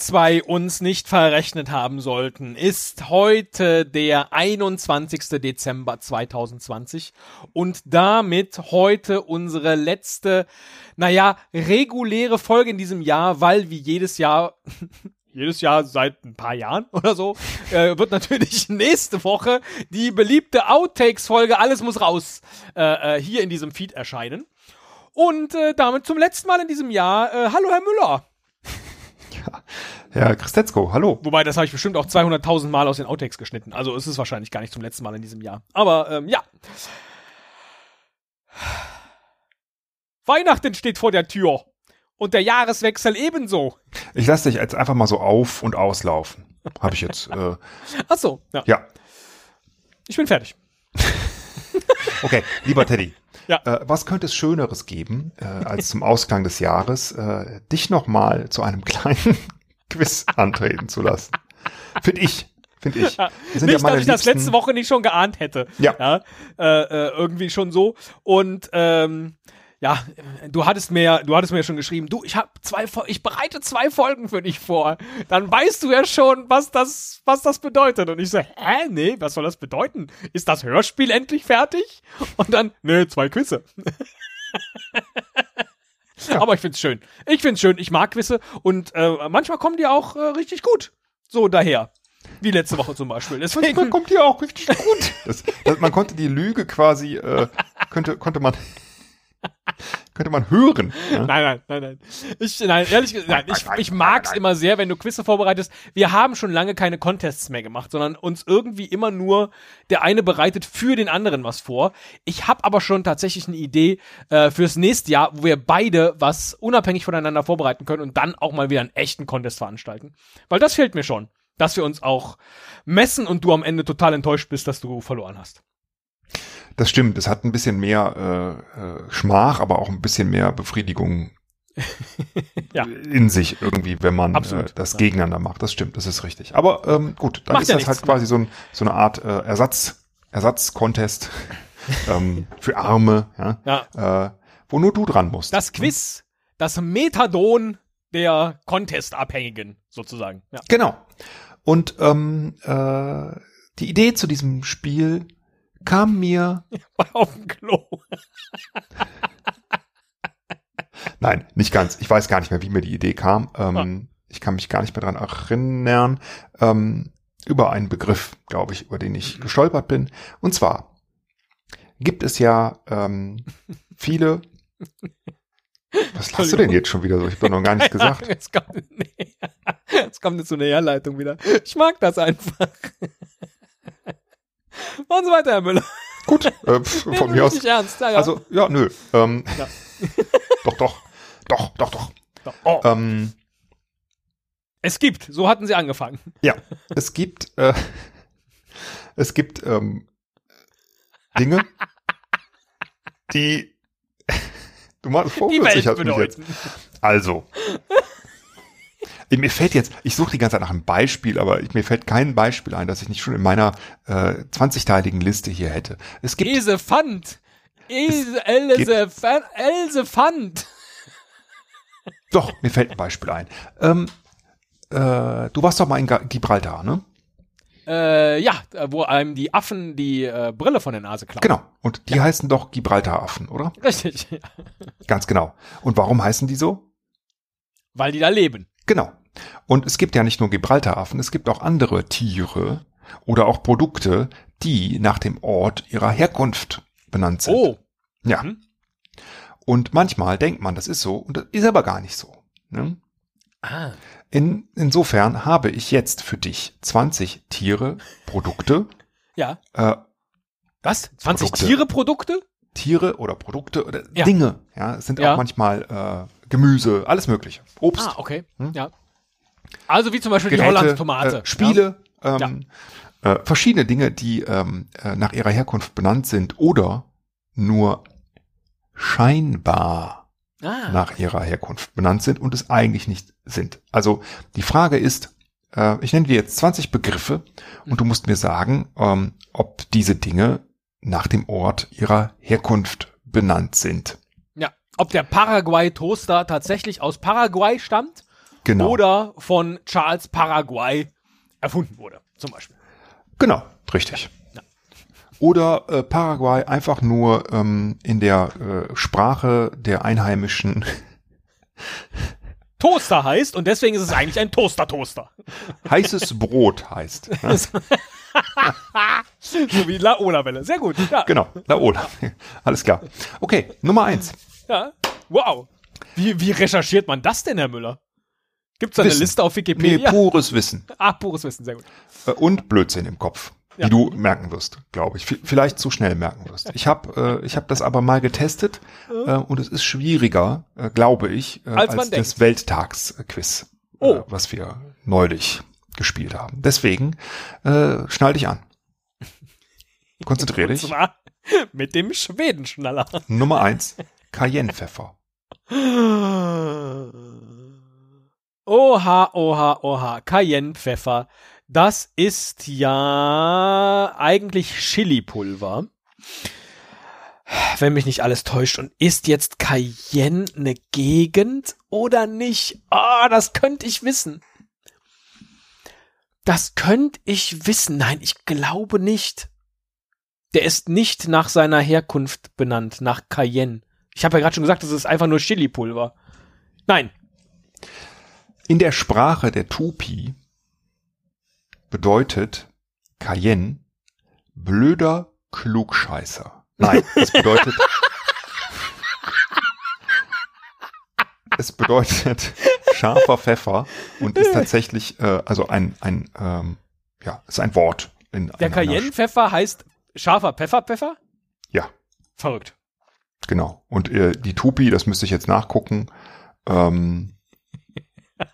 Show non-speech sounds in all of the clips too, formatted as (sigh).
zwei uns nicht verrechnet haben sollten, ist heute der 21. Dezember 2020 und damit heute unsere letzte, naja, reguläre Folge in diesem Jahr, weil wie jedes Jahr (laughs) jedes Jahr seit ein paar Jahren (laughs) oder so, äh, wird natürlich (laughs) nächste Woche die beliebte Outtakes-Folge Alles muss raus äh, äh, hier in diesem Feed erscheinen. Und äh, damit zum letzten Mal in diesem Jahr, äh, hallo Herr Müller. Ja, Herr Christetzko, hallo. Wobei, das habe ich bestimmt auch 200.000 Mal aus den Outtakes geschnitten. Also ist es wahrscheinlich gar nicht zum letzten Mal in diesem Jahr. Aber ähm, ja. Weihnachten steht vor der Tür. Und der Jahreswechsel ebenso. Ich lasse dich jetzt einfach mal so auf und auslaufen. Habe ich jetzt. Äh, (laughs) Ach so, ja. ja. Ich bin fertig. (laughs) Okay, lieber Teddy. Ja. Äh, was könnte es Schöneres geben, äh, als zum Ausklang des Jahres, äh, dich nochmal zu einem kleinen Quiz antreten zu lassen? Finde ich. Finde ich. Ja, nicht, ja dass ich das liebsten- letzte Woche nicht schon geahnt hätte. Ja. äh, äh, irgendwie schon so. Und ähm, ja, du hattest mir, du hattest mir ja schon geschrieben, du, ich habe zwei, ich bereite zwei Folgen für dich vor. Dann weißt du ja schon, was das, was das bedeutet. Und ich so, hä, nee, was soll das bedeuten? Ist das Hörspiel endlich fertig? Und dann, nee, zwei Quizze. (laughs) (laughs) Aber ich find's schön. Ich find's schön. Ich mag Quizze und äh, manchmal kommen die auch äh, richtig gut. So daher. Wie letzte Woche zum Beispiel. Manchmal Deswegen, kommt hier auch richtig gut. Das, das, man konnte die Lüge quasi, äh, könnte, konnte man, könnte man hören. Ja? Nein, nein, nein, nein. Ich, nein, ehrlich gesagt, nein, ich, ich mag's immer sehr, wenn du Quizze vorbereitest. Wir haben schon lange keine Contests mehr gemacht, sondern uns irgendwie immer nur der eine bereitet für den anderen was vor. Ich habe aber schon tatsächlich eine Idee äh, fürs nächste Jahr, wo wir beide was unabhängig voneinander vorbereiten können und dann auch mal wieder einen echten Contest veranstalten. Weil das fehlt mir schon, dass wir uns auch messen und du am Ende total enttäuscht bist, dass du verloren hast. Das stimmt, es hat ein bisschen mehr äh, äh, Schmach, aber auch ein bisschen mehr Befriedigung (laughs) Ja. in sich irgendwie, wenn man äh, das ja. gegeneinander macht. Das stimmt, das ist richtig. Aber ähm, gut, dann Macht ist ja das halt nichts. quasi so, ein, so eine Art äh, Ersatz, Ersatz-Contest (laughs) ähm, für Arme, ja, Ja. äh, wo nur du dran musst. Das Quiz, das Methadon der Contest-Abhängigen, sozusagen. Ja. Genau. Und ähm, äh, die Idee zu diesem Spiel kam mir, (laughs) Auf dem Klo. (laughs) nein, nicht ganz. Ich weiß gar nicht mehr, wie mir die Idee kam. Ähm, Ich kann mich gar nicht mehr dran erinnern. Ähm, über einen Begriff, glaube ich, über den ich gestolpert bin. Und zwar gibt es ja ähm, (laughs) viele. Was lachst du denn jetzt schon wieder so? Ich habe noch gar nichts gesagt. Jetzt kommt, nee. Jetzt kommt jetzt so eine Herleitung wieder. Ich mag das einfach. Machen Sie weiter, Herr Müller. Gut, äh, (laughs) von mir aus. Nicht ernst. Ja, ja. Also, ja, nö. Ähm, Ja. (laughs) doch, doch. Doch, doch, doch. Doch. Oh. Ähm, es gibt, so hatten Sie angefangen. Ja, es gibt, äh, (laughs) es gibt ähm, Dinge, die du dich Welt als mich jetzt. Also. Mir fällt jetzt, ich suche die ganze Zeit nach einem Beispiel, aber ich, mir fällt kein Beispiel ein, das ich nicht schon in meiner äh, 20-teiligen Liste hier hätte. Es gibt, Esefant. Ese, Elsefant. Elsefant. (laughs) doch, mir fällt ein Beispiel ein. Ähm, äh, du warst doch mal in Gibraltar, ne? Äh, ja, wo einem die Affen die äh, Brille von der Nase klauen. Genau. Und die heißen doch Gibraltaraffen, oder? Richtig. Ganz genau. Und warum heißen die so? Weil die da leben. Genau. Und es gibt ja nicht nur Gibraltaraffen, es gibt auch andere Tiere oder auch Produkte, die nach dem Ort ihrer Herkunft benannt sind. Oh. Ja. Mhm. Und manchmal denkt man, das ist so, und das ist aber gar nicht so. Ne? Ah. In, insofern habe ich jetzt für dich 20 Tiere, Produkte, Ja. äh, Was? 20 Produkte. Tiere-Produkte? Tiere oder Produkte oder Ja. Dinge. Ja, es sind Ja. auch manchmal äh, Gemüse, alles mögliche. Obst. Ah, okay. Hm? Ja. Also wie zum Beispiel die Geräte, Holland-Tomate. Äh, Spiele, ähm, äh, verschiedene Dinge, die ähm, äh, nach ihrer Herkunft benannt sind oder nur scheinbar Ja. Ah. nach ihrer Herkunft benannt sind und es eigentlich nicht sind. Also die Frage ist, äh, ich nenne dir jetzt 20 Begriffe und du musst mir sagen, ähm, ob diese Dinge nach dem Ort ihrer Herkunft benannt sind. ja. Ob der Paraguay-Toaster tatsächlich aus Paraguay stammt Genau. oder von Charles Paraguay erfunden wurde, zum Beispiel. Genau, richtig. Oder äh, Paraguay einfach nur ähm, in der äh, Sprache der Einheimischen (laughs) Toaster heißt und deswegen ist es eigentlich ein Toaster-Toaster. heißes (laughs) Brot heißt. Ne? (laughs) So wie Laola-Welle. Sehr gut. Ja. Genau, Laola. Alles klar. Okay, Nummer eins. ja. Wow. Wie, wie recherchiert man das denn, Herr Müller? Gibt es da eine. Liste auf Nee, Wikipedia? pures Wissen. (laughs) ah, pures Wissen, sehr gut. Äh, Und Blödsinn im Kopf. Ja. Die du merken wirst, glaube ich. V- Vielleicht zu schnell merken wirst. Ich habe äh, ich hab das aber mal getestet äh, und es ist schwieriger, äh, glaube ich, äh, Als als, das Welttagsquiz, Oh. äh, was wir neulich gespielt haben. Deswegen äh, schnall dich an. (laughs) Konzentrier Und dich. zwar mit dem Schwedenschnaller. Nummer eins, Cayennepfeffer. (laughs) Oha, oha, oha. Cayennepfeffer. Das ist ja eigentlich Chili-Pulver. Wenn mich nicht alles täuscht. Und ist jetzt Cayenne eine Gegend oder nicht? Ah, das könnte ich wissen. Das könnte ich wissen. Nein, ich glaube nicht. Der ist nicht nach seiner Herkunft benannt, nach Cayenne. Ich habe ja gerade schon gesagt, das ist einfach nur Chili-Pulver. Nein, In der Sprache der Tupi bedeutet Cayenne blöder Klugscheißer. Nein, es bedeutet (laughs) es bedeutet scharfer Pfeffer und ist tatsächlich äh, also ein ein ähm, ja ist ein Wort in der Cayennepfeffer heißt scharfer Pfefferpfeffer? Ja, Verrückt. genau. Und äh, die Tupi, das müsste ich jetzt nachgucken, ähm,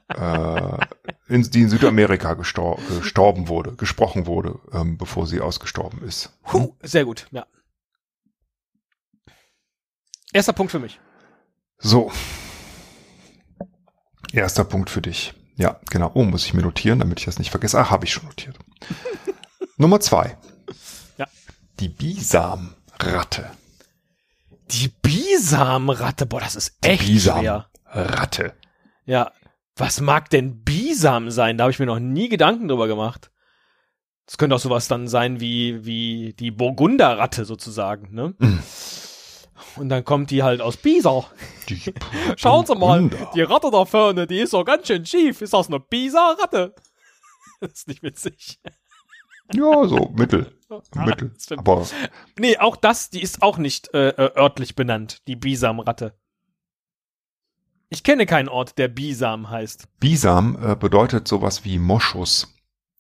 äh, in, die in Südamerika gestor gestorben wurde, gesprochen wurde, ähm, bevor sie ausgestorben ist. Huh, sehr gut, ja. Erster Punkt für mich. So. Erster Punkt für dich. Ja, genau. Oh, muss ich mir notieren, damit ich das nicht vergesse. Ah, habe ich schon notiert. (laughs) Nummer zwei. Ja. Die Bisamratte. Die Bisamratte, boah, das ist echt schwer. Bisamratte. Ja. Was mag denn Bisam sein? Da habe ich mir noch nie Gedanken drüber gemacht. Das könnte auch sowas dann sein wie, wie die Burgunderratte sozusagen, ne? Mm. Und dann kommt die halt aus. Die (laughs) Schauen Sie mal, die Ratte da vorne, die ist so ganz schön schief. Ist das eine Bisa-Ratte? (laughs) Das ist nicht witzig. Ja, so mittel. Mittel. das stimmt. Aber Nee, auch das, die ist auch nicht äh, äh, örtlich benannt, die Bisam-Ratte. Ich kenne keinen Ort, der Bisam heißt. Bisam äh, bedeutet sowas wie Moschus.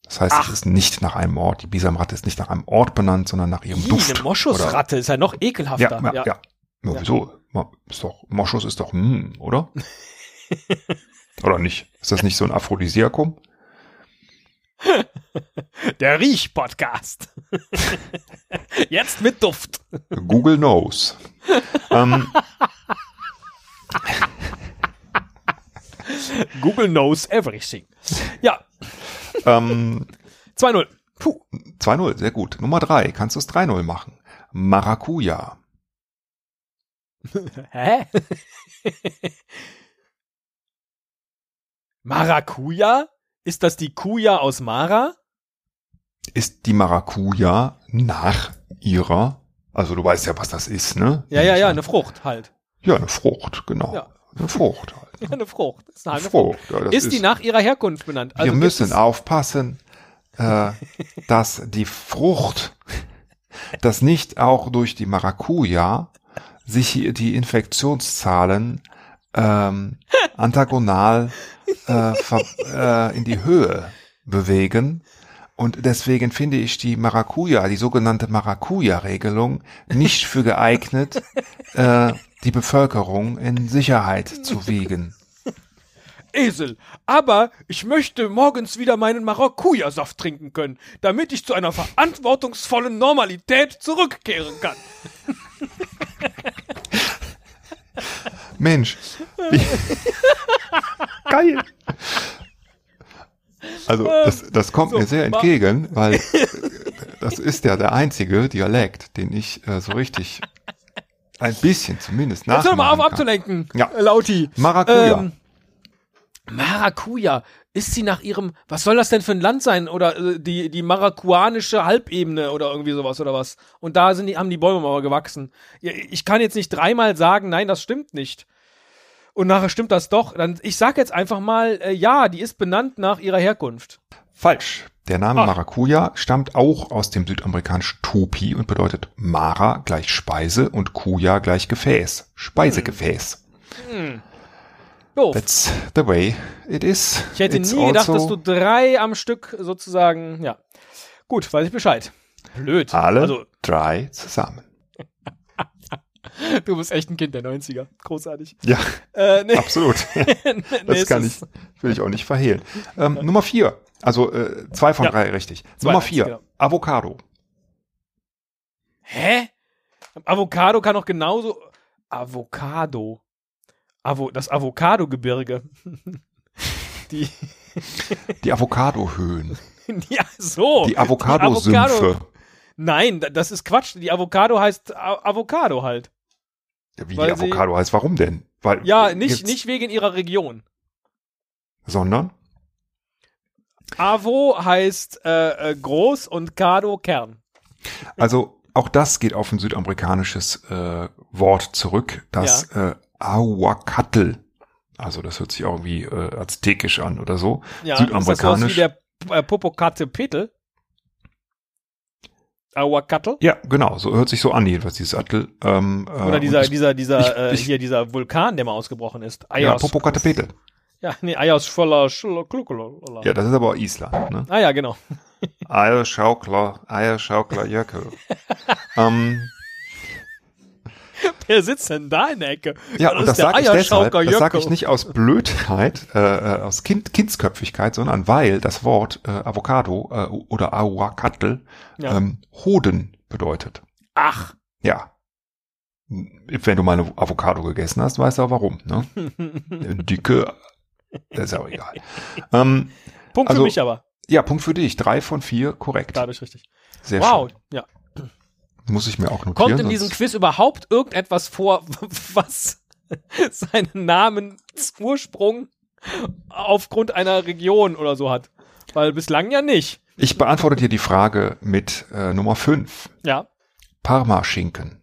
Das heißt, Ach. es ist nicht nach einem Ort. Die Bisamratte ist nicht nach einem Ort benannt, sondern nach ihrem Ih, Duft. eine Moschusratte ist ja noch ekelhafter. ja, ja, ja. ja. wieso? Ma- Ist doch, Moschus ist doch, hm, oder? (laughs) oder nicht? Ist das nicht so ein Aphrodisiakum? (laughs) Der Riech-Podcast. (laughs) Jetzt mit Duft. Google knows. ähm, (laughs) Google knows everything. Ja, ähm, 2-0. Puh. 2-0, sehr gut. Nummer 3, kannst du es 3-0 machen. Maracuja. (laughs) Hä? Maracuja? Ist das die Kuja aus Mara? Ist die Maracuja nach ihrer, also du weißt ja, was das ist, ne? Ja, ja, ja, eine Frucht halt. Ja, eine Frucht, genau. Ja. Eine Frucht halt. (laughs) Ja, eine Frucht. Ist eine Frucht. Ja, das ist, die nach ihrer Herkunft benannt? wir gibt müssen aufpassen, äh, (laughs) dass die Frucht, dass nicht auch durch die Maracuja sich hier die Infektionszahlen ähm, (laughs) antagonal äh, ver, äh, in die Höhe bewegen. Und deswegen finde ich die Maracuja, die sogenannte Maracuja-Regelung, nicht für geeignet, (laughs) äh, die Bevölkerung in Sicherheit zu wiegen. Esel. Aber ich möchte morgens wieder meinen Maracuja-Saft trinken können, damit ich zu einer verantwortungsvollen Normalität zurückkehren kann. Mensch. (laughs) Geil. Also das, das kommt So, mir sehr entgegen, weil (laughs) das ist ja der einzige Dialekt, den ich äh, so richtig ein bisschen zumindest Jetzt hör mal auf kann. abzulenken, Ja. äh, Lauti. Maracuja. Ähm, Maracuja, ist sie nach ihrem, was soll das denn für ein Land sein? Oder äh, die, die maracuanische Halbebene oder irgendwie sowas oder was? Und da sind die, haben die Bäume mal gewachsen. Ich kann jetzt nicht dreimal sagen, nein, das stimmt nicht. Und nachher stimmt das doch. Dann, ich sag jetzt einfach mal, äh, ja, die ist benannt nach ihrer Herkunft. Falsch. Der Name Ach. Maracuja stammt auch aus dem südamerikanischen Tupi und bedeutet Mara gleich Speise und Kuya gleich Gefäß. Speisegefäß. Hm. Doof. That's the way it is. Ich hätte It's nie gedacht, also- dass du drei am Stück sozusagen, ja. Gut, weiß ich Bescheid. Blöd. alle Also, drei zusammen. Du bist echt ein Kind der 90er. Großartig. Ja, Äh, nee. absolut. (laughs) Das kann ich, will ich auch nicht verhehlen. Ähm, Nummer vier. Also äh, zwei von Ja. drei richtig. Zwei Nummer vier. genau. Avocado. Hä? Avocado kann doch genauso. Avocado. Avo, das Avocado-Gebirge. (laughs) Die, Die Avocadohöhen. (laughs) ja, so. Die Avocado-Sümpfe. Nein, da- das ist Quatsch. Die Avocado heißt A Avocado halt. Ja, Wie die sie- Avocado heißt. Warum denn? Weil Ja, nicht, nicht wegen ihrer Region. Sondern? Avo heißt äh, äh, groß und Cado Kern. Also auch das geht auf ein südamerikanisches äh, Wort zurück, das äh, Ahuacatl. Also das hört sich irgendwie äh, aztekisch an oder so. Ja, Südamerikanisch. Ist das sowas wie der äh, Popocatépetl? Ahuacatl? Ja, genau, so hört sich so an, jedenfalls dieses Atl. Ähm, äh, Oder dieser, dieser, dieser, ich- äh, ich- hier, dieser Vulkan, der mal ausgebrochen ist. ja, Ayers. Popocatépetl. Ja, nee, Ayers voller Schluckler. Ja, das ist aber Island. Ne? Ah ja, genau. Eierschaukler, Eierschaukler Jöckel. (laughs) ähm, (laughs) Wer sitzt denn da in der Ecke? ja, Das und das sage ich deshalb, das sage ich nicht aus Blödheit, äh, äh, aus kind, Kindsköpfigkeit, sondern weil das Wort äh, Avocado äh, oder Ahuacatl Ja. ähm, Hoden bedeutet. Ach. Ja. Wenn du mal eine Avocado gegessen hast, weißt du auch warum. Ne? (laughs) Dicke, ist auch egal. ähm, Punkt Also, für mich aber. ja, Punkt für dich. Drei von vier, korrekt. Dadurch richtig. Sehr wow. schön. Ja. Muss ich mir auch notieren. Kommt in diesem Quiz überhaupt irgendetwas vor, (laughs) was seinen Namensursprung aufgrund einer Region oder so hat? Weil bislang ja nicht. Ich beantworte dir die Frage mit äh, Nummer fünf. Ja. Parmaschinken.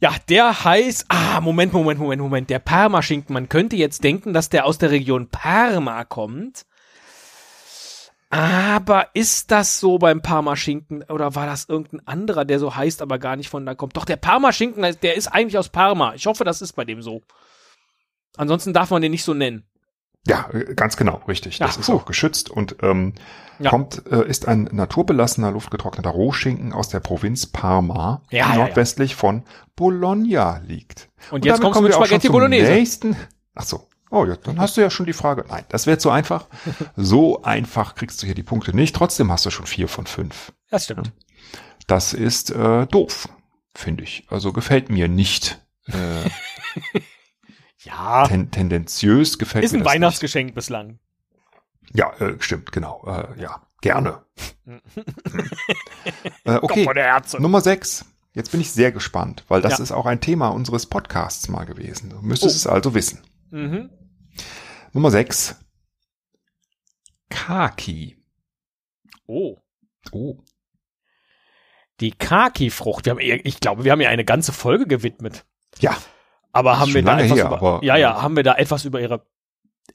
Ja, der heißt, ah, Moment, Moment, Moment, Moment, der Parmaschinken. Man könnte jetzt denken, dass der aus der Region Parma kommt. Aber ist das so beim Parmaschinken oder war das irgendein anderer, der so heißt, aber gar nicht von da kommt? Doch, der Parmaschinken, der ist eigentlich aus Parma. Ich hoffe, das ist bei dem so. Ansonsten darf man den nicht so nennen. Ja, äh, ganz genau, richtig. Ja, das ist puh. auch geschützt und ähm, Ja. kommt, äh, ist ein naturbelassener, luftgetrockneter Rohschinken aus der Provinz Parma, Ja, die nordwestlich von Bologna liegt. Und jetzt kommst du kommen mit wir schon Spaghetti zum Bolognese. Nächsten. Ach so. Oh ja, dann hast du ja schon die Frage. Nein, das wäre zu einfach. (laughs) So einfach kriegst du hier die Punkte nicht. Trotzdem hast du schon vier von fünf. Das stimmt. Das ist äh, doof, finde ich. Also gefällt mir nicht. Äh, (laughs) Ja, ten, tendenziös gefällt ist mir ein das Weihnachtsgeschenk bislang. nicht. Ja, äh, stimmt, genau. Äh, ja, gerne. (laughs) äh, okay. Nummer sechs. Jetzt bin ich sehr gespannt, weil das Ja. ist auch ein Thema unseres Podcasts mal gewesen. Du müsstest Oh. es also wissen. Mhm. Nummer sechs. Kaki. Oh. Oh. Die Kaki-Frucht. Wir haben, ich glaube, wir haben ja eine ganze Folge gewidmet. Ja, Aber haben wir da etwas her, über, aber, ja, ja, äh, haben wir da etwas über ihre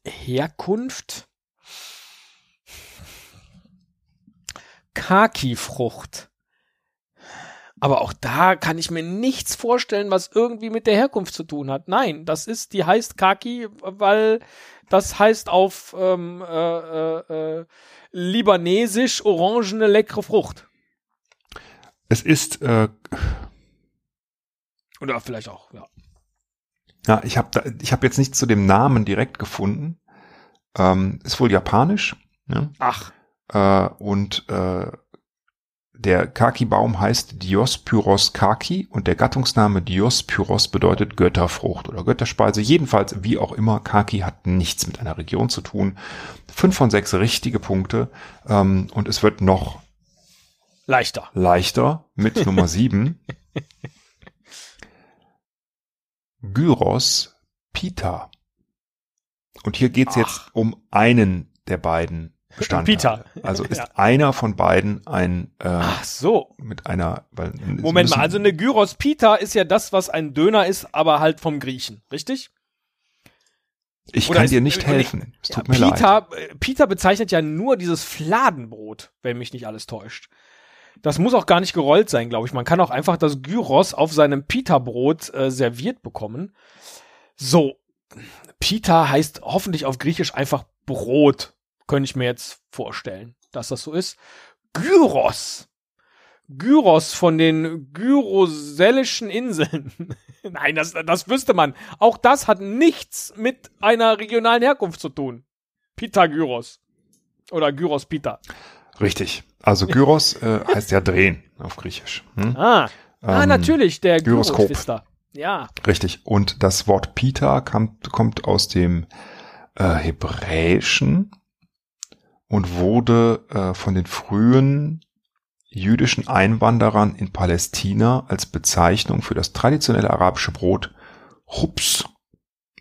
Herkunft? Kaki-Frucht. Aber auch da kann ich mir nichts vorstellen, was irgendwie mit der Herkunft zu tun hat. Nein, das ist, die heißt Kaki, weil das heißt auf ähm, äh, äh, äh, libanesisch orangene leckere Frucht. es ist, äh, Oder vielleicht auch, ja. ja, ich habe ich hab jetzt nicht zu dem Namen direkt gefunden. Ähm, ist wohl japanisch. Ja? Ach, Äh, und äh, der Kaki-Baum heißt Diospyros kaki und der Gattungsname Diospyros bedeutet Götterfrucht oder Götterspeise. Jedenfalls, wie auch immer, Kaki hat nichts mit einer Region zu tun. Fünf von sechs richtige Punkte ähm, und es wird noch leichter. leichter mit (laughs) Nummer sieben. Gyros Pita. und hier geht's jetzt um einen der beiden Bestandteile. Peter. Also (laughs) ist Ja. einer von beiden ein äh, Ach so. mit einer. Weil, Moment mal, also eine Gyros Pita ist ja das, was ein Döner ist, aber halt vom Griechen, richtig? ich oder kann ist- dir nicht nee, helfen. Es Ja, tut mir leid. Pita, äh, Pita bezeichnet ja nur dieses Fladenbrot, wenn mich nicht alles täuscht. Das muss auch gar nicht gerollt sein, glaube ich. Man kann auch einfach das Gyros auf seinem Pita-Brot äh, serviert bekommen. So, Pita heißt hoffentlich auf Griechisch einfach Brot. Könnte ich mir jetzt vorstellen, dass das so ist. Gyros. Gyros von den Gyrosellischen Inseln. (laughs) Nein, das, das wüsste man. Auch das hat nichts mit einer regionalen Herkunft zu tun. Pita Gyros. Oder Gyros Pita. Richtig. Also Gyros äh, heißt ja drehen auf Griechisch. Hm? Ah, ah Ähm, natürlich, der Gyroskop. Gyrosfister. Ja. Richtig. Und das Wort Pita kam, kommt aus dem äh, Hebräischen und wurde äh, von den frühen jüdischen Einwanderern in Palästina als Bezeichnung für das traditionelle arabische Brot Hups,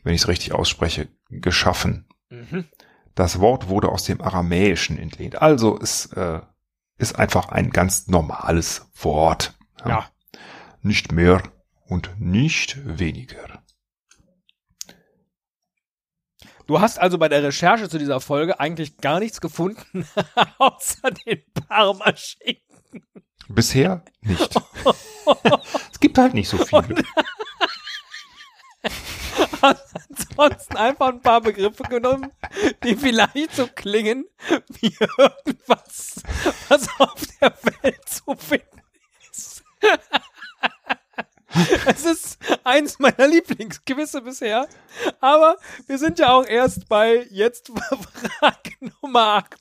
wenn ich es richtig ausspreche, geschaffen. Mhm. Das Wort wurde aus dem Aramäischen entlehnt. Also es äh, ist einfach ein ganz normales Wort. Ja. Nicht mehr und nicht weniger. Du hast also bei der Recherche zu dieser Folge eigentlich gar nichts gefunden, (laughs) außer den Parmaschinken. Bisher nicht. (laughs) es gibt halt nicht so viele. (laughs) Ansonsten einfach ein paar Begriffe genommen, die vielleicht so klingen wie irgendwas, was auf der Welt zu finden ist. (laughs) Es ist eins meiner Lieblingsquizze bisher, aber wir sind ja auch erst bei jetzt (laughs) Frage Nummer 8.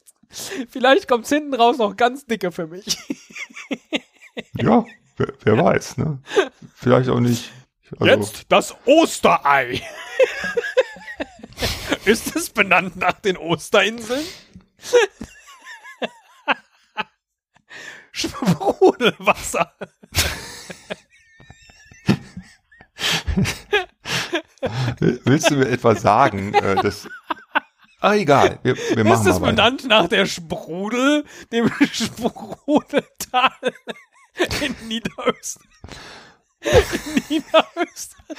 Vielleicht kommt's hinten raus noch ganz dicke für mich. (laughs) Ja, wer, wer weiß, ne? Vielleicht auch nicht. Also, Jetzt das Osterei. Ist es benannt nach den Osterinseln? Sprudelwasser. Willst du mir etwas sagen? Äh, das, ah, egal. Wir, wir machen Ist weiter. benannt nach der Sprudel, dem Sprudeltal in Niederösterreich? In Niederösterreich.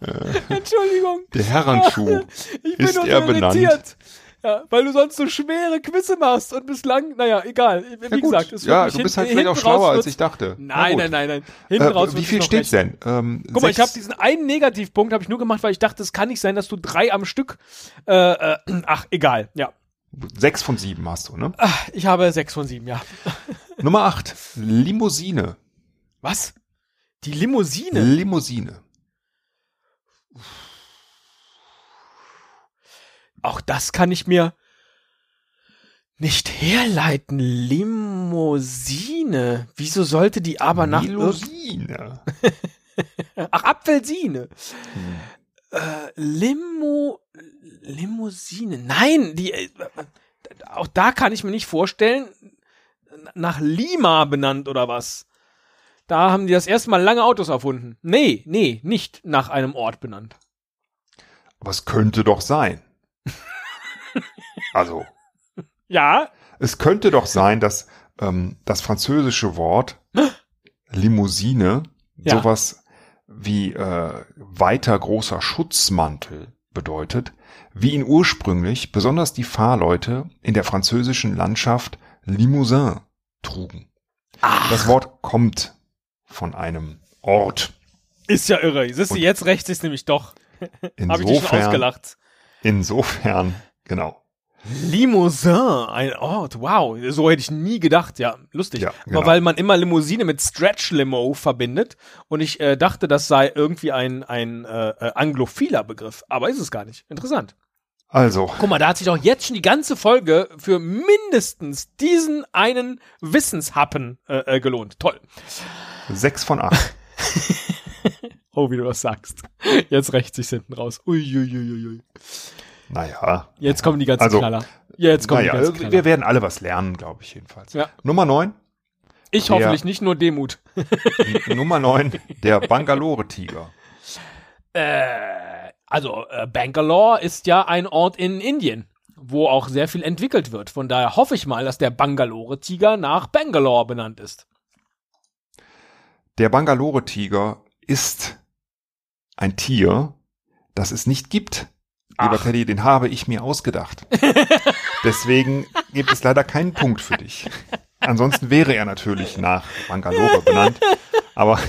(laughs) Entschuldigung. Der Herrenschuh. Ich bin Ist er benannt? Ja, weil du sonst so schwere Quizze machst und bislang, naja, egal. Wie Ja, gut. gesagt, es wird ja, du bist halt vielleicht auch raus schlauer, als ich dachte. Nein, nein, nein, nein. Hinten raus Äh, wird's wie viel steht's recht. denn? Ähm, Guck mal, ich habe diesen einen Negativpunkt habe ich nur gemacht, weil ich dachte, es kann nicht sein, dass du drei am Stück. Äh, äh, ach, egal. Ja, sechs von sieben hast du, ne? Ach, ich habe sechs von sieben. Ja. (laughs) Nummer acht. Limousine. Was? Die Limousine. Limousine. Auch das kann ich mir nicht herleiten. Limousine. Wieso sollte die aber nach Limousine. (laughs) Ach, Apfelsine. Hm. Äh, Limo, Limousine. Nein, die, äh, auch da kann ich mir nicht vorstellen, nach Lima benannt oder was. Da haben die das erste Mal lange Autos erfunden. Nee, nee, nicht nach einem Ort benannt. Aber es könnte doch sein. (laughs) Also, Ja, es könnte doch sein, dass ähm, das französische Wort Limousine Ja. sowas wie äh, weiter großer Schutzmantel bedeutet, wie ihn ursprünglich besonders die Fahrleute in der französischen Landschaft Limousin trugen. Das Wort kommt von einem Ort. ist ja irre. Siehst du, jetzt rächt sich's nämlich doch. (laughs) Habe ich dich schon ausgelacht. Insofern, genau. Limousin, ein Ort, wow, so hätte ich nie gedacht, ja, lustig. Ja, Aber genau. weil man immer Limousine mit Stretch Limo verbindet und ich äh, dachte, das sei irgendwie ein, ein äh, äh, anglophiler Begriff, aber ist es gar nicht. Interessant. Also, Guck mal, da hat sich doch jetzt schon die ganze Folge für mindestens diesen einen Wissenshappen äh, äh, gelohnt. Toll. sechs von acht. (laughs) Oh, wie du das sagst. Jetzt rächt sich's hinten raus. Uiuiuiui. Naja, Jetzt kommen die ganzen Also, Knaller. Jetzt kommen naja, die ganzen Knaller. wir werden alle was lernen, glaube ich jedenfalls. Ja. Nummer neun. Ich Der- hoffentlich nicht nur Demut. Nummer 9, der Bangalore-Tiger. Äh, also äh, Bangalore ist ja ein Ort in Indien, wo auch sehr viel entwickelt wird. Von daher hoffe ich mal, dass der Bangalore-Tiger nach Bangalore benannt ist. Der Bangalore-Tiger ist ein Tier, das es nicht gibt. Lieber Ach. Teddy, den habe ich mir ausgedacht. (laughs) Deswegen gibt es leider keinen Punkt für dich. Ansonsten wäre er natürlich nach Bangalore benannt. Aber (laughs)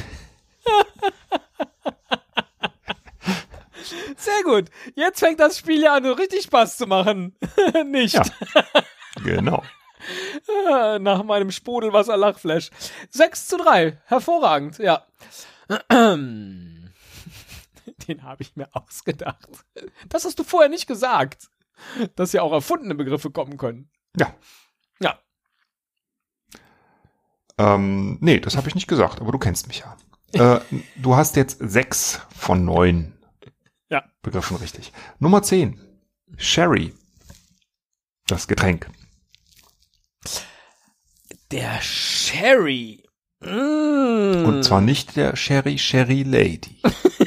Sehr gut. Jetzt fängt das Spiel ja an, richtig Spaß zu machen. (laughs) nicht. Ja. genau. Nach meinem Sprudelwasser-Lachflash. 6 zu 3. Hervorragend, ja. (clears throat) (laughs) Den habe ich mir ausgedacht. Das hast du vorher nicht gesagt. Dass ja auch erfundene Begriffe kommen können. Ja. Ja. Ähm, nee, das habe ich nicht gesagt, aber du kennst mich ja. Äh, du hast jetzt sechs von neun Ja. Begriffen richtig. Nummer zehn. Sherry. Das Getränk. Der Sherry. Mm. Und zwar nicht der Sherry Sherry Lady. (laughs)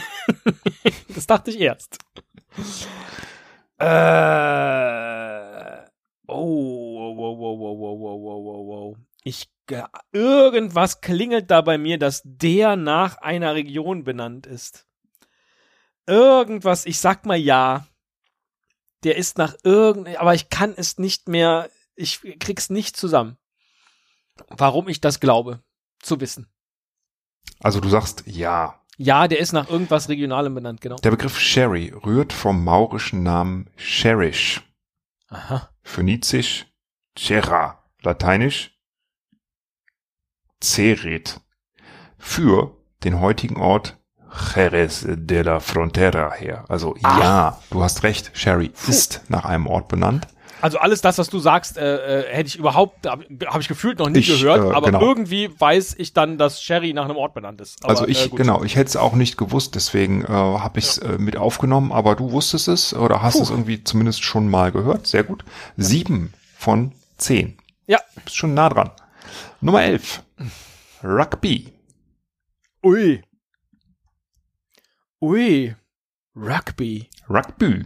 Das dachte ich erst. Äh. Oh, wow, wow, wow, wow, wow, wow, wow, wow. Ich, ge- irgendwas klingelt da bei mir, dass der nach einer Region benannt ist. Irgendwas, ich sag mal ja. Der ist nach irgend, aber ich kann es nicht mehr, ich krieg's nicht zusammen. Warum ich das glaube, zu wissen. Also du sagst ja. Ja, der ist nach irgendwas Regionalem benannt, genau. Der Begriff Sherry rührt vom maurischen Namen Cherish, Aha. phönizisch Chera, lateinisch Ceret, für den heutigen Ort Jerez de la Frontera her. Also Ah. ja, du hast recht, Sherry ist nach einem Ort benannt. Also alles das, was du sagst, äh, äh, hätte ich überhaupt, habe hab ich gefühlt noch nie Ich, gehört, äh, aber genau. irgendwie weiß ich dann, dass Sherry nach einem Ort benannt ist. Aber, also ich, äh, genau, ich hätte es auch nicht gewusst, deswegen äh, habe ich es äh, mit aufgenommen, aber du wusstest es oder hast Puh. es irgendwie zumindest schon mal gehört. Sehr gut. Sieben von zehn. Ja. Bist schon nah dran. Nummer elf. Rugby. Ui. Ui. Rugby. Rugby.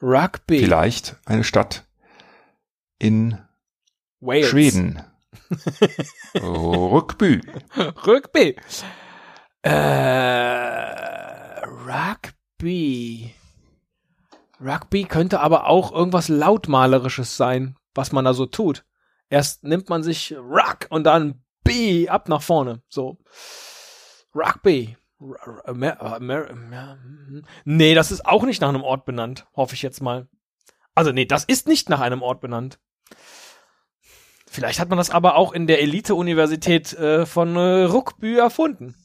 Rugby. Vielleicht eine Stadt in Wales. Schweden. Rugby. (laughs) Rugby. Äh, Rugby. Rugby könnte aber auch irgendwas lautmalerisches sein, was man da so tut. Erst nimmt man sich Ruck und dann B ab nach vorne. So. Rugby. R- Amer Amer Amer nee, das ist auch nicht nach einem Ort benannt, hoffe ich jetzt mal. Also nee, das ist nicht nach einem Ort benannt. Vielleicht hat man das aber auch in der Elite-Universität äh, von äh, Rugby erfunden.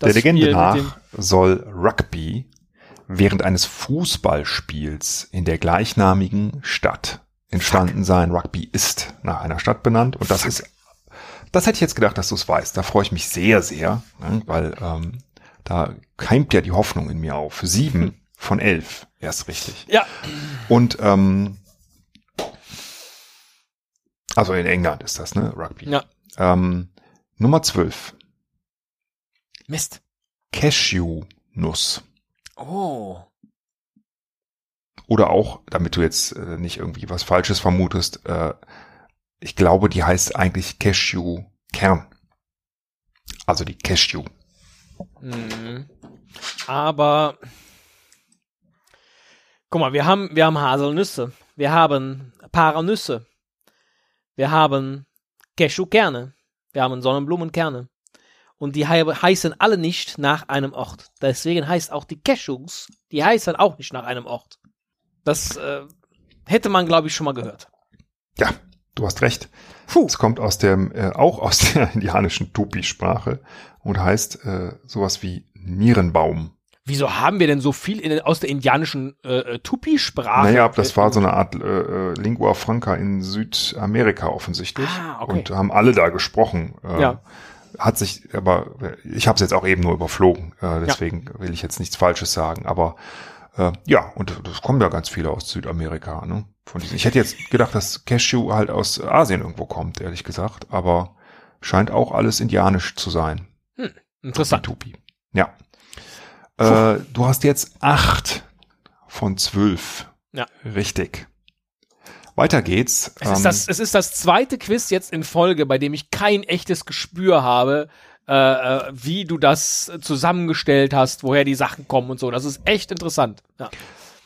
Der Legende Spiel nach soll Rugby während eines Fußballspiels in der gleichnamigen Stadt entstanden sein. Rugby ist nach einer Stadt benannt und das ist, das hätte ich jetzt gedacht, dass du es weißt. Da freue ich mich sehr, sehr, ne, weil ähm, da keimt ja die Hoffnung in mir auf. Sieben (laughs) von elf, erst richtig. Ja, Und ähm, also in England ist das, ne? Rugby. Ja. Ähm, Nummer zwölf. Mist. Cashew-Nuss. Oh. Oder auch, damit du jetzt äh, nicht irgendwie was Falsches vermutest, äh, ich glaube, die heißt eigentlich Cashew-Kern. Also die Cashew. Mhm. Aber guck mal, wir haben, wir haben Haselnüsse, wir haben Paranüsse, wir haben Cashewkerne, wir haben Sonnenblumenkerne. Und die hei- heißen alle nicht nach einem Ort. Deswegen heißt auch die Cashews, die heißen auch nicht nach einem Ort. Das äh, hätte man, glaube ich, schon mal gehört. Ja, du hast recht. Puh. Es kommt aus dem, äh, auch aus der (laughs) indianischen Tupi-Sprache und heißt äh, sowas wie Nierenbaum. Wieso haben wir denn so viel in, aus der indianischen äh, äh, Tupi-Sprache? Naja, das war so eine Art äh, äh, Lingua Franca in Südamerika offensichtlich. Ah, okay. Und haben alle da gesprochen. Äh, Ja. Hat sich, aber ich habe es jetzt auch eben nur überflogen, äh, deswegen will ich jetzt nichts Falsches sagen. Aber äh, ja, und das kommen ja ganz viele aus Südamerika. Ne? Von diesen. Ich hätte jetzt gedacht, dass Cashew halt aus Asien irgendwo kommt, ehrlich gesagt. Aber Scheint auch alles indianisch zu sein. Interessant. Tupi. Ja. Äh, du hast jetzt acht von zwölf. Ja. Richtig. Weiter geht's. Es ist, Ähm, das, es ist das zweite Quiz jetzt in Folge, bei dem ich kein echtes Gespür habe, äh, äh, wie du das zusammengestellt hast, woher die Sachen kommen und so. Das ist echt interessant. Ja.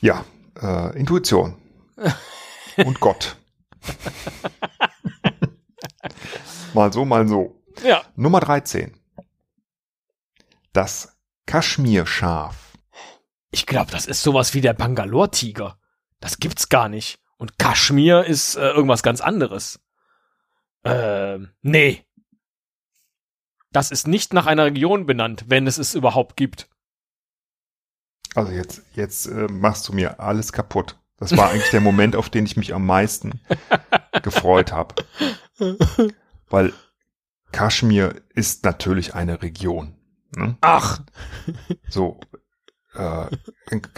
ja, äh, Intuition. (laughs) Und Gott. mal so, mal so. ja. Nummer 13. Das Kaschmirschaf. Ich glaube, das ist sowas wie der Bangalore-Tiger. Das gibt's gar nicht. Und Kaschmir ist äh, irgendwas ganz anderes. Ähm, nee. Das ist nicht nach einer Region benannt, wenn es es überhaupt gibt. Also jetzt, jetzt äh, machst du mir alles kaputt. Das war eigentlich der Moment, auf den ich mich am meisten (laughs) gefreut habe. Weil Kaschmir ist natürlich eine Region. Ne? Ach, So äh,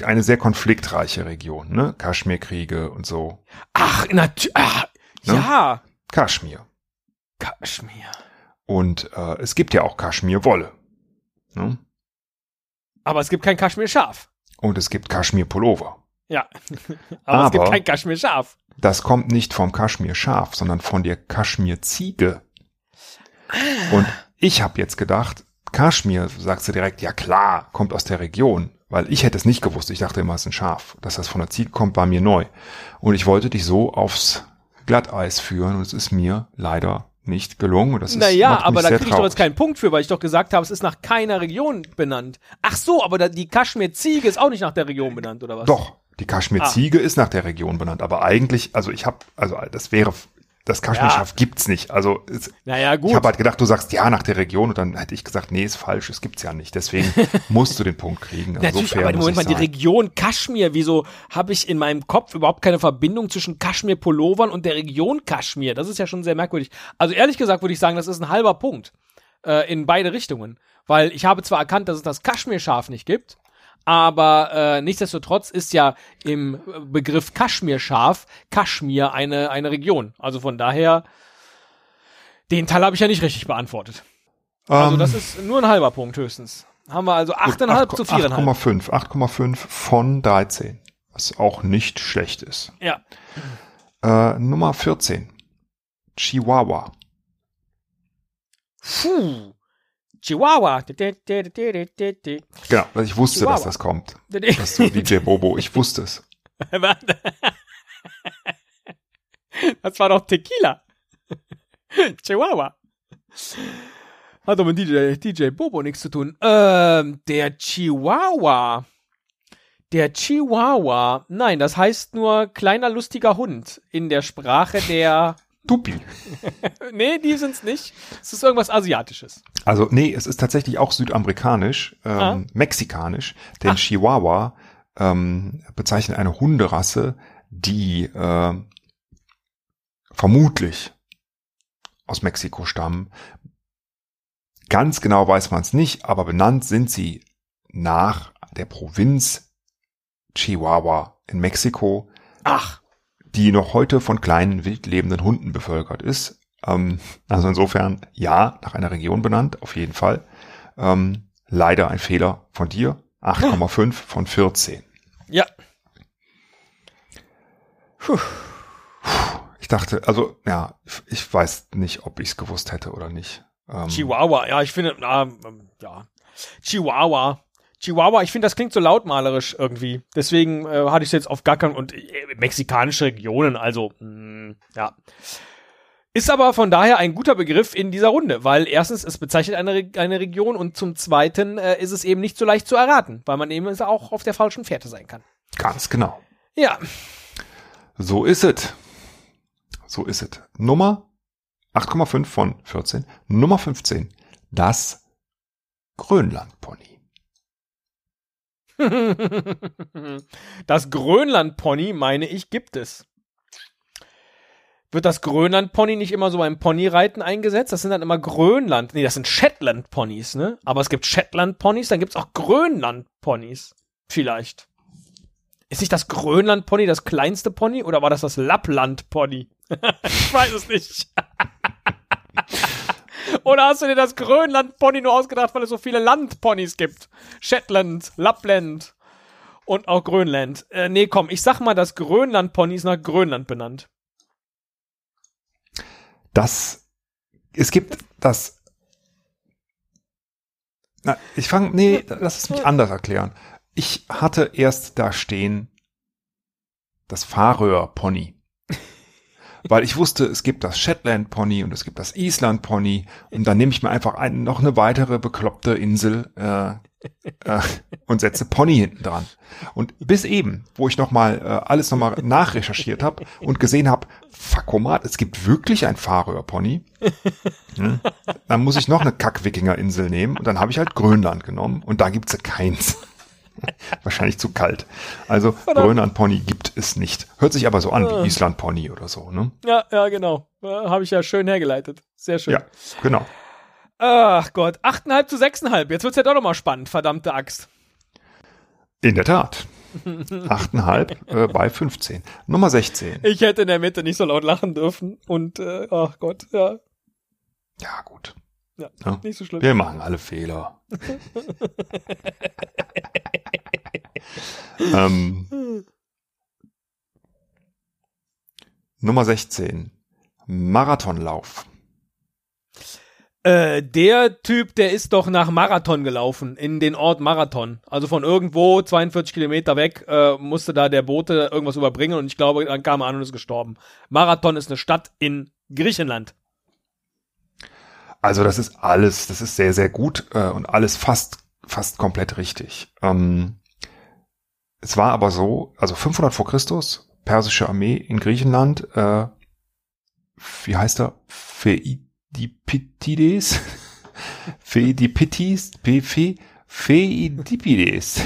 eine sehr konfliktreiche Region, ne? Kaschmirkriege und so. ach, natürlich. Ah, Ne? ja. Kaschmir. Kaschmir. Und äh, es gibt ja auch Kaschmirwolle. Ne? Aber es gibt kein Kaschmir-Schaf. Und es gibt Kaschmirpullover. Ja. (laughs) Aber, es gibt Aber- kein Kaschmir-Schaf. Das kommt nicht vom Kaschmirschaf, sondern von der Kaschmirziege. Und ich habe jetzt gedacht, Kaschmir, sagst du direkt, ja klar, kommt aus der Region. Weil ich hätte es nicht gewusst. Ich dachte immer, es ist ein Schaf. Dass das von der Ziege kommt, war mir neu. Und ich wollte dich so aufs Glatteis führen und es ist mir leider nicht gelungen. Und das ist, Naja, aber da kriege ich doch jetzt keinen Punkt für, weil ich doch gesagt habe, es ist nach keiner Region benannt. Ach so, aber die Kaschmir-Ziege ist auch nicht nach der Region benannt, oder was? Doch, die Ah. Kaschmirziege ist nach der Region benannt. Aber eigentlich, also ich habe, also das wäre, das Kaschmirschaf gibt's nicht. Also es, Naja, gut. Ich habe halt gedacht, du sagst ja nach der Region und dann hätte ich gesagt, nee, ist falsch, es gibt's ja nicht. Deswegen (laughs) musst du den Punkt kriegen. Also Natürlich, so aber muss Moment mal, die. Region Kaschmir, wieso habe ich in meinem Kopf überhaupt keine Verbindung zwischen Kaschmir-Pullovern und der Region Kaschmir? Das ist ja schon sehr merkwürdig. Also ehrlich gesagt würde ich sagen, das ist ein halber Punkt äh, in beide Richtungen. Weil ich habe zwar erkannt, dass es das Kaschmir-Schaf nicht gibt, aber äh, nichtsdestotrotz ist ja im Begriff Kaschmir-Schaf Kaschmir eine, eine Region. Also von daher, den Teil habe ich ja nicht richtig beantwortet. Also Ähm, das ist nur ein halber Punkt höchstens. Haben wir also 8,5 zu 4,5. 8,5. 8,5 von 13. Was auch nicht schlecht ist. Ja. Äh, Nummer 14. Chihuahua. Puh. Chihuahua. Genau, also ich wusste, Chihuahua. dass das kommt. Das ist DJ Bobo, ich wusste es. (laughs) Das war doch Tequila. (laughs) Chihuahua. Hat doch mit DJ, DJ Bobo nichts zu tun. Ähm, der Chihuahua. Der Chihuahua. Nein, das heißt nur kleiner lustiger Hund in der Sprache der. Tupi. (laughs) Nee, die sind's nicht. Es ist irgendwas Asiatisches. Also, nee, es ist tatsächlich auch südamerikanisch, ähm, Ah. mexikanisch, denn Ah. Chihuahua ähm, bezeichnet eine Hunderasse, die äh, vermutlich aus Mexiko stammen. Ganz genau weiß man es nicht, aber benannt sind sie nach der Provinz Chihuahua in Mexiko, Ach, die noch heute von kleinen wild lebenden Hunden bevölkert ist. Ähm, also insofern ja, nach einer Region benannt, auf jeden Fall. Ähm, leider ein Fehler von dir. 8,5 von 14. ja. Ich dachte, also ja, ich weiß nicht, ob ich es gewusst hätte oder nicht. Ähm, Chihuahua, ja, ich finde, ähm, ja. Chihuahua. Chihuahua, ich finde, das klingt so lautmalerisch irgendwie. Deswegen äh, hatte ich es jetzt auf gar keinen, und äh, mexikanische Regionen, also, mh, ja. Ist aber von daher ein guter Begriff in dieser Runde, weil erstens, es bezeichnet eine, Re- eine Region und zum zweiten äh, ist es eben nicht so leicht zu erraten, weil man eben auch auf der falschen Fährte sein kann. Ganz genau. Ja, So ist es. So ist es. Nummer 8,5 von 14. Nummer 15. Das Grönlandpony. Das Grönland-Pony, meine ich, gibt es. Wird das Grönland-Pony nicht immer so beim Ponyreiten eingesetzt? Das sind dann immer Grönland. Nee, das sind Shetland-Ponys, ne? Aber es gibt Shetland-Ponys, dann gibt's auch Grönland-Ponys. Vielleicht. Ist nicht das Grönland-Pony das kleinste Pony oder war das das Lappland-Pony? (laughs) ich weiß es nicht. Oder hast du dir das Grönland-Pony nur ausgedacht, weil es so viele Landponys gibt? Shetland, Lappland und auch Grönland. Äh, nee, komm, ich sag mal, das Grönland-Pony ist nach Grönland benannt. Das, es gibt das, na, ich fange, nee, lass es mich anders erklären. Ich hatte erst da stehen das Fahrröhr-Pony. Weil ich wusste, es gibt das Shetland Pony und es gibt das Island Pony und dann nehme ich mir einfach ein, noch eine weitere bekloppte Insel äh, äh, und setze Pony hinten dran. Und bis eben, wo ich nochmal äh, alles nochmal nachrecherchiert habe und gesehen habe, Fakomat, es gibt wirklich ein Fahrröhr-Pony, hm, dann muss ich noch eine Kack-Wikinger-Insel nehmen und dann habe ich halt Grönland genommen und da gibt's keins. (laughs) Wahrscheinlich zu kalt. Also Grönland Pony gibt es nicht. Hört sich aber so an wie Island Pony oder so, ne? Ja, ja, genau. Äh, Habe ich ja schön hergeleitet. Sehr schön. Ja, genau. Ach Gott, 8,5 zu 6,5. Jetzt wird's ja doch nochmal spannend, verdammte Axt. In der Tat. 8,5 (laughs) äh, bei 15. Nummer 16. Ich hätte in der Mitte nicht so laut lachen dürfen. Und, äh, ach Gott, ja. Ja, gut. Ja, Ja. nicht so schlimm. Wir machen alle Fehler. (laughs) ähm, Nummer 16. Marathonlauf. Äh, der Typ, der ist doch nach Marathon gelaufen, in den Ort Marathon. Also von irgendwo, 42 Kilometer weg, äh, musste da der Bote irgendwas überbringen und ich glaube, dann kam er an und ist gestorben. Marathon ist eine Stadt in Griechenland. Also das ist alles, das ist sehr, sehr gut äh, und alles fast, fast komplett richtig. Ähm, es war aber so, also 500 vor Christus, persische Armee in Griechenland, äh, wie heißt er? Pheidippides? Pheidippides? (laughs) Pe- Phe- Pheidippides.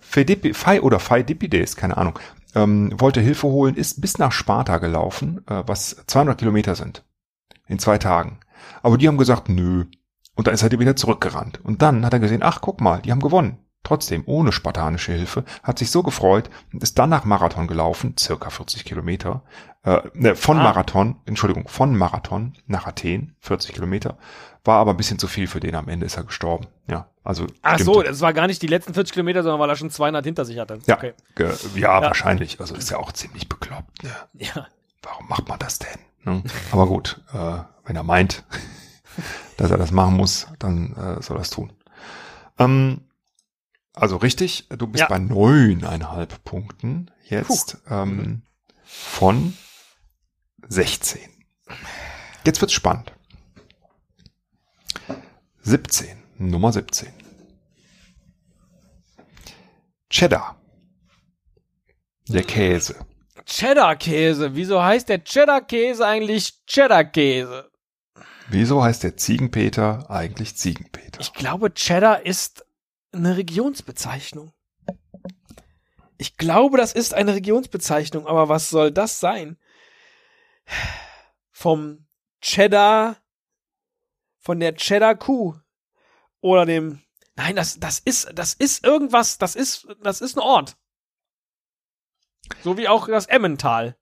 Pheidippi- (laughs) Phai oder Pheidippides, keine Ahnung, ähm, wollte Hilfe holen, ist bis nach Sparta gelaufen, äh, was 200 Kilometer sind in zwei Tagen. Aber die haben gesagt, nö. Und dann ist er wieder zurückgerannt. Und dann hat er gesehen, ach, guck mal, die haben gewonnen. Trotzdem, ohne spartanische Hilfe, hat sich so gefreut und ist dann nach Marathon gelaufen, circa 40 Kilometer, äh, ne, von Ah. Marathon, Entschuldigung, von Marathon nach Athen, 40 Kilometer, war aber ein bisschen zu viel für den, am Ende ist er gestorben. Ja, also. Ach stimmte. so, das war gar nicht die letzten 40 Kilometer, sondern weil er schon 200 hinter sich hatte. Ja, Okay. ge, ja, wahrscheinlich. Also ist ja auch ziemlich bekloppt. Ne? Ja. warum macht man das denn? Ne? Aber gut, äh, wenn er meint, (laughs) dass er das machen muss, dann äh, soll er es tun. Ähm, also richtig, du bist Ja. bei neuneinhalb Punkten jetzt ähm, von 16. Jetzt wird's spannend. 17, Nummer 17. Cheddar. Der Käse. Cheddar-Käse. Wieso heißt der Cheddar-Käse eigentlich Cheddar-Käse? Wieso heißt der Ziegenpeter eigentlich Ziegenpeter? Ich glaube, Cheddar ist eine Regionsbezeichnung. Ich glaube, das ist eine Regionsbezeichnung, aber was soll das sein? Vom Cheddar, von der Cheddar-Kuh oder dem, nein, das, das ist, das ist irgendwas, das ist, das ist ein Ort. So wie auch das Emmental.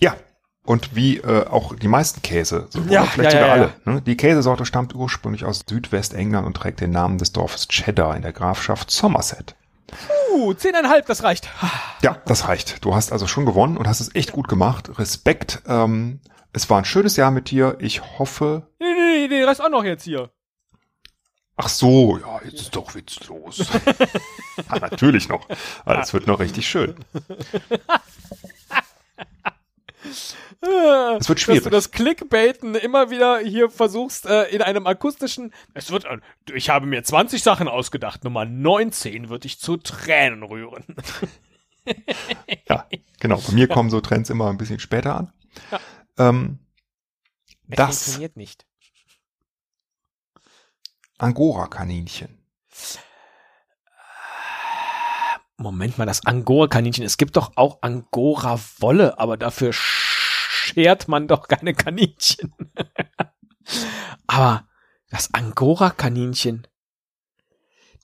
Ja. Und wie äh, auch die meisten Käse, so, Ja, vielleicht ja, sogar ja, alle. Ne? Die Käsesorte stammt ursprünglich aus Südwestengland und trägt den Namen des Dorfes Cheddar in der Grafschaft Somerset. Uh, zehneinhalb, das reicht. Ja, das reicht. Du hast also schon gewonnen und hast es echt gut gemacht. Respekt. Ähm, es war ein schönes Jahr mit dir. Ich hoffe. Nee, nee, nee, den Rest auch noch jetzt hier. Ach so, ja, jetzt ist doch witzlos. (laughs) ja, natürlich noch. Aber Es wird noch richtig schön. (laughs) Es wird schwierig. Dass du das Clickbaiten immer wieder hier versuchst, äh, in einem akustischen. Es wird. äh, Ich habe mir 20 Sachen ausgedacht. Nummer 19 wird dich zu Tränen rühren. Ja, genau. Bei mir kommen so Trends immer ein bisschen später an. Ähm, das funktioniert nicht. Angora-Kaninchen. Moment mal, das Angora-Kaninchen. Es gibt doch auch Angora-Wolle, aber dafür schert man doch keine Kaninchen. (laughs) aber das Angora-Kaninchen.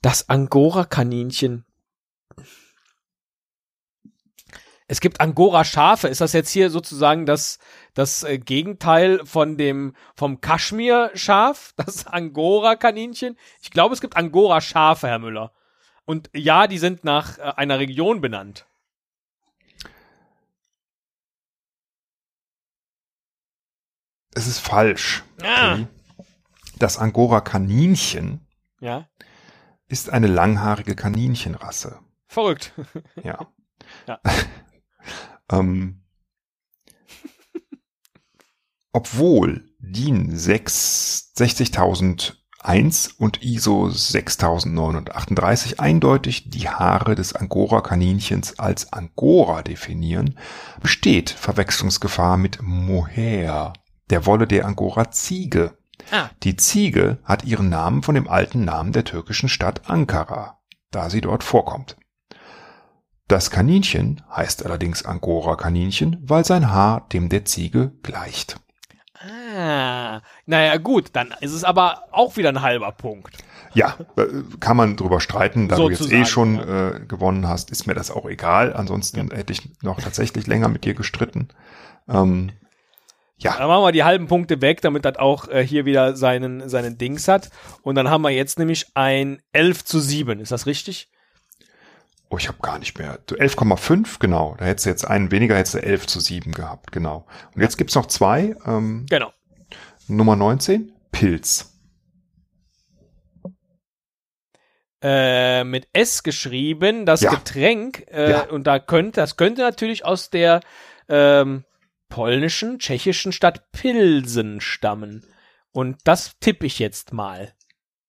Das Angora-Kaninchen. Es gibt Angora-Schafe. Ist das jetzt hier sozusagen das, das äh, Gegenteil von dem, vom Kaschmir-Schaf? (laughs) Das Angora-Kaninchen? Ich glaube, es gibt Angora-Schafe, Herr Müller. Und ja, die sind nach äh, einer Region benannt. Es ist falsch. Ah. Das Angora-Kaninchen Ja, ist eine langhaarige Kaninchenrasse. verrückt. Ja. (laughs) Ja. (laughs) ähm, obwohl DIN 6 60001 und ISO 6938 eindeutig die Haare des Angora-Kaninchens als Angora definieren, besteht Verwechslungsgefahr mit Mohair, der Wolle der Angora-Ziege. Ah, Die Ziege hat ihren Namen von dem alten Namen der türkischen Stadt Ankara, da sie dort vorkommt. Das Kaninchen heißt allerdings Angora-Kaninchen, weil sein Haar dem der Ziege gleicht. ah. Naja, gut, dann ist es aber auch wieder ein halber Punkt. Ja, äh, kann man drüber streiten, da du jetzt eh schon ja. äh, gewonnen hast, ist mir das auch egal. Ansonsten hätte ich noch tatsächlich länger mit dir gestritten. Ähm, ja, Dann machen wir die halben Punkte weg, damit das auch äh, hier wieder seinen, seinen Dings hat. Und dann haben wir jetzt nämlich ein 11 zu 7. Ist das richtig? Oh, ich habe gar nicht mehr. Du, 11,5, genau. Da hättest du jetzt einen weniger, hättest du 11 zu 7 gehabt, genau. Und jetzt gibt's noch zwei. Ähm, Genau. Nummer 19, Pilz. Äh, mit S geschrieben, das Ja. Getränk. Äh, Ja. Und da könnte, das könnte natürlich aus der ähm, polnischen, tschechischen Stadt Pilsen stammen. Und das tippe ich jetzt mal.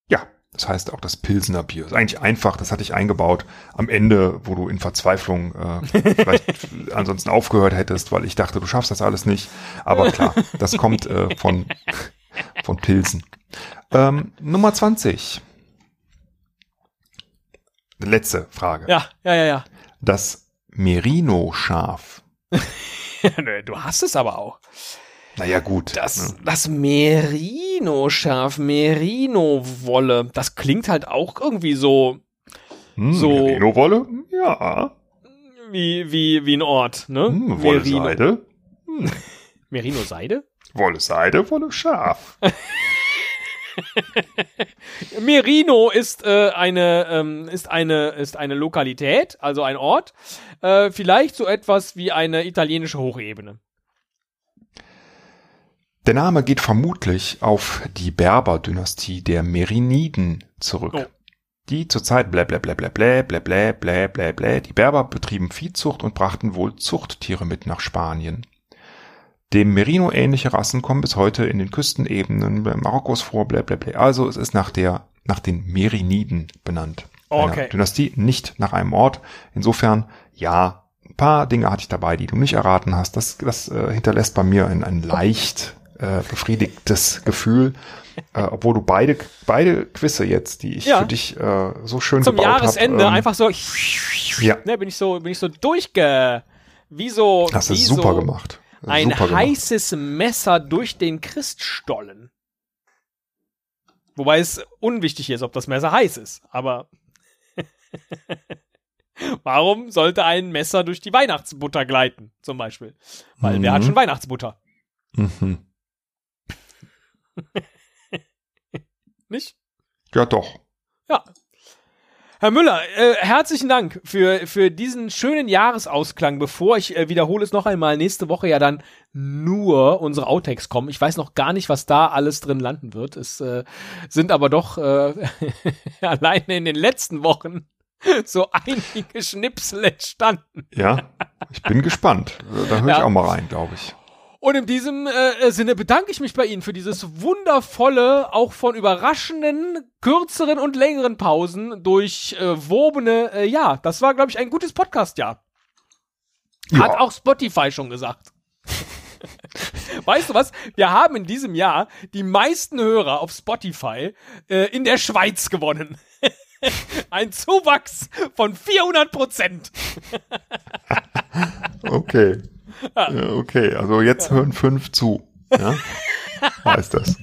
Ja, das heißt auch das Pilsener Bier. Ist eigentlich einfach, das hatte ich eingebaut am Ende, wo du in Verzweiflung äh, (laughs) vielleicht ansonsten aufgehört hättest, weil ich dachte, du schaffst das alles nicht. Aber klar, das kommt äh, von, (laughs) von Pilsen. Ähm, Nummer 20. Letzte Frage. Ja, ja, ja, ja. Das Merino-Schaf. (laughs) Du hast es aber auch. Naja, gut. Das, ne? das Merino-Schaf, Merino-Wolle, das klingt halt auch irgendwie so Hm, so- Merino-Wolle? Ja. wie, wie, wie ein Ort, ne? Hm, Wolle-Seide? Merino-Seide? (laughs) Wolle-Seide, Wolle-Schaf. (laughs) Merino ist äh, eine ähm, ist eine ist eine Lokalität, also ein Ort, äh, vielleicht so etwas wie eine italienische Hochebene. Der Name geht vermutlich auf die Berber-Dynastie der Meriniden zurück. Oh. Die zur Zeit blä blä blä blä blä blä blä blä blä blä. Die Berber betrieben Viehzucht und brachten wohl Zuchttiere mit nach Spanien. Dem Merino ähnliche Rassen kommen bis heute in den Küstenebenen Marokkos vor, blä blä blä. Also es ist nach der nach den Meriniden benannt. Okay. Dynastie, nicht nach einem Ort. Insofern, ja, ein paar Dinge hatte ich dabei, die du nicht erraten hast. Das, das äh, hinterlässt bei mir ein, ein leicht äh, befriedigtes Gefühl. Äh, obwohl du beide, beide Quizze jetzt, die ich Ja. für dich äh, so schön Zum gebaut Jahresende hab, ähm, einfach so Ja. ne, bin ich so bin ich so durchge wie so du wie super so gemacht. ein super gemacht. heißes Messer durch den Christstollen. Wobei es unwichtig ist, ob das Messer heiß ist, aber (laughs) warum sollte ein Messer durch die Weihnachtsbutter gleiten, zum Beispiel? Weil wer hat Mhm. schon Weihnachtsbutter, Mhm. (laughs) nicht? Ja, doch. Ja. Herr Müller, äh, herzlichen Dank für, für diesen schönen Jahresausklang. Bevor ich äh, wiederhole es noch einmal, nächste Woche ja dann nur unsere Outtakes kommen. Ich weiß noch gar nicht, was da alles drin landen wird. Es äh, sind aber doch äh, (laughs) alleine in den letzten Wochen (laughs) so einige Schnipsel entstanden. Ja, ich bin gespannt. Da höre ich Ja. auch mal rein, glaube ich. Und in diesem äh, Sinne bedanke ich mich bei Ihnen für dieses wundervolle, auch von überraschenden, kürzeren und längeren Pausen durchwobene äh, Jahr. Das war, glaube ich, ein gutes Podcast-Jahr. Hat Ja. auch Spotify schon gesagt. (laughs) weißt du was? Wir haben in diesem Jahr die meisten Hörer auf Spotify äh, in der Schweiz gewonnen. (laughs) Ein Zuwachs von 400 Prozent. (laughs) Okay. Ja, okay, also jetzt hören fünf zu. Ja? (laughs) Heißt das.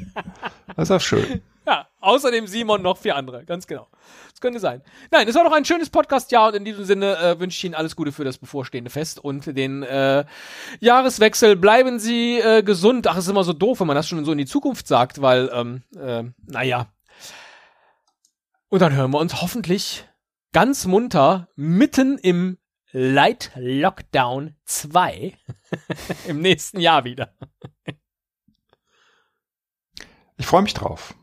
Das ist auch schön. Ja, Außerdem Simon noch vier andere, ganz genau. Das könnte sein. Nein, es war doch ein schönes Podcast-Jahr und in diesem Sinne äh, wünsche ich Ihnen alles Gute für das bevorstehende Fest und den äh, Jahreswechsel. Bleiben Sie äh, gesund. Ach, es ist immer so doof, wenn man das schon so in die Zukunft sagt, weil, ähm, äh, naja. Und dann hören wir uns hoffentlich ganz munter mitten im Light Lockdown 2 (laughs) im nächsten Jahr wieder. Ich freue mich drauf.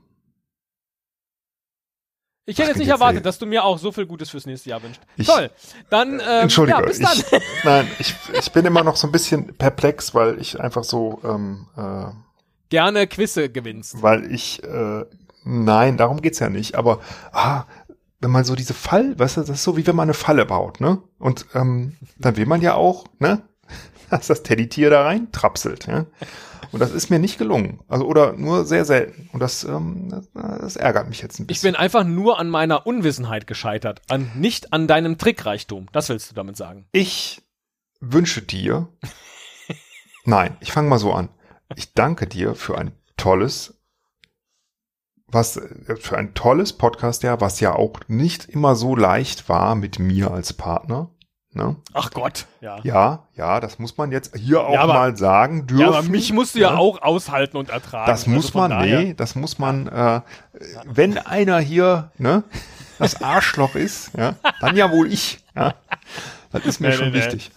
Ich hätte jetzt nicht erwartet, ey. dass du mir auch so viel Gutes fürs nächste Jahr wünschst. Ich- Toll. Dann, ähm, Entschuldige, ja, bis dann. Ich, (laughs) nein, ich, ich bin immer noch so ein bisschen perplex, weil ich einfach so, ähm, äh, Gerne Quizze gewinnst. weil ich, äh, nein, darum geht's ja nicht, aber, ah, wenn man so diese Fall, weißt du, das ist so wie wenn man eine Falle baut, ne? Und ähm, dann will man ja auch, ne, (laughs) dass das Teddytier da rein trapselt, ja? Und das ist mir nicht gelungen. Also, oder nur sehr selten. Und das, ähm, das, das ärgert mich jetzt ein Ich bisschen. bin einfach nur an meiner Unwissenheit gescheitert, an, nicht an deinem Trickreichtum. Das willst du damit sagen. Ich wünsche dir, (laughs) nein, ich fange mal so an. Ich danke dir für ein tolles, was, äh, für ein tolles Podcast, ja, was ja auch nicht immer so leicht war mit mir als Partner. Ne? Ach Gott. Ja. Ja, ja, das muss man jetzt hier auch Ja, aber- mal sagen dürfen. Ja, aber mich musst du ja, Ja. auch aushalten und ertragen. Das muss Also von man, daher- nee, das muss man, äh, wenn einer hier, ne, das (laughs) Arschloch ist, ja, dann ja wohl ich, ja. Das ist mir Nee, schon nee, nee. wichtig.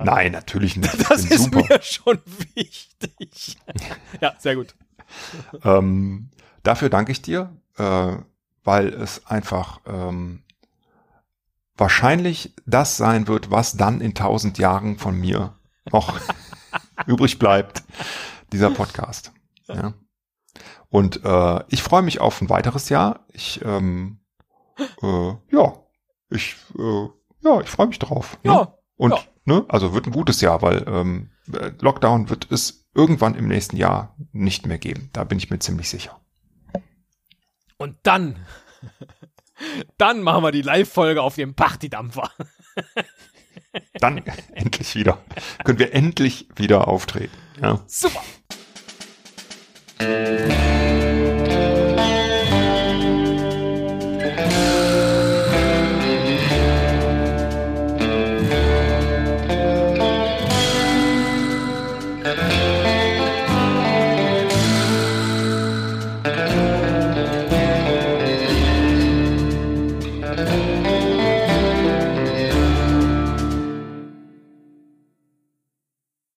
Nein, natürlich nicht. Ich Das ist super. mir schon wichtig. ja, sehr gut. Ähm, dafür danke ich dir, äh, weil es einfach ähm, wahrscheinlich das sein wird, was dann in tausend Jahren von mir noch (laughs) übrig bleibt, dieser Podcast. Ja. Und äh, ich freue mich auf ein weiteres Jahr. Ich, ähm, äh, ja, ich, äh, ja, ich freue mich drauf. Ne? Ja. Und ja. ne, also wird ein gutes Jahr, weil ähm, äh, Lockdown wird es irgendwann im nächsten Jahr nicht mehr geben. Da bin ich mir ziemlich sicher. Und dann, dann machen wir die Live-Folge auf dem Partydampfer. Dann endlich wieder. Können wir endlich wieder auftreten. Ja. Super.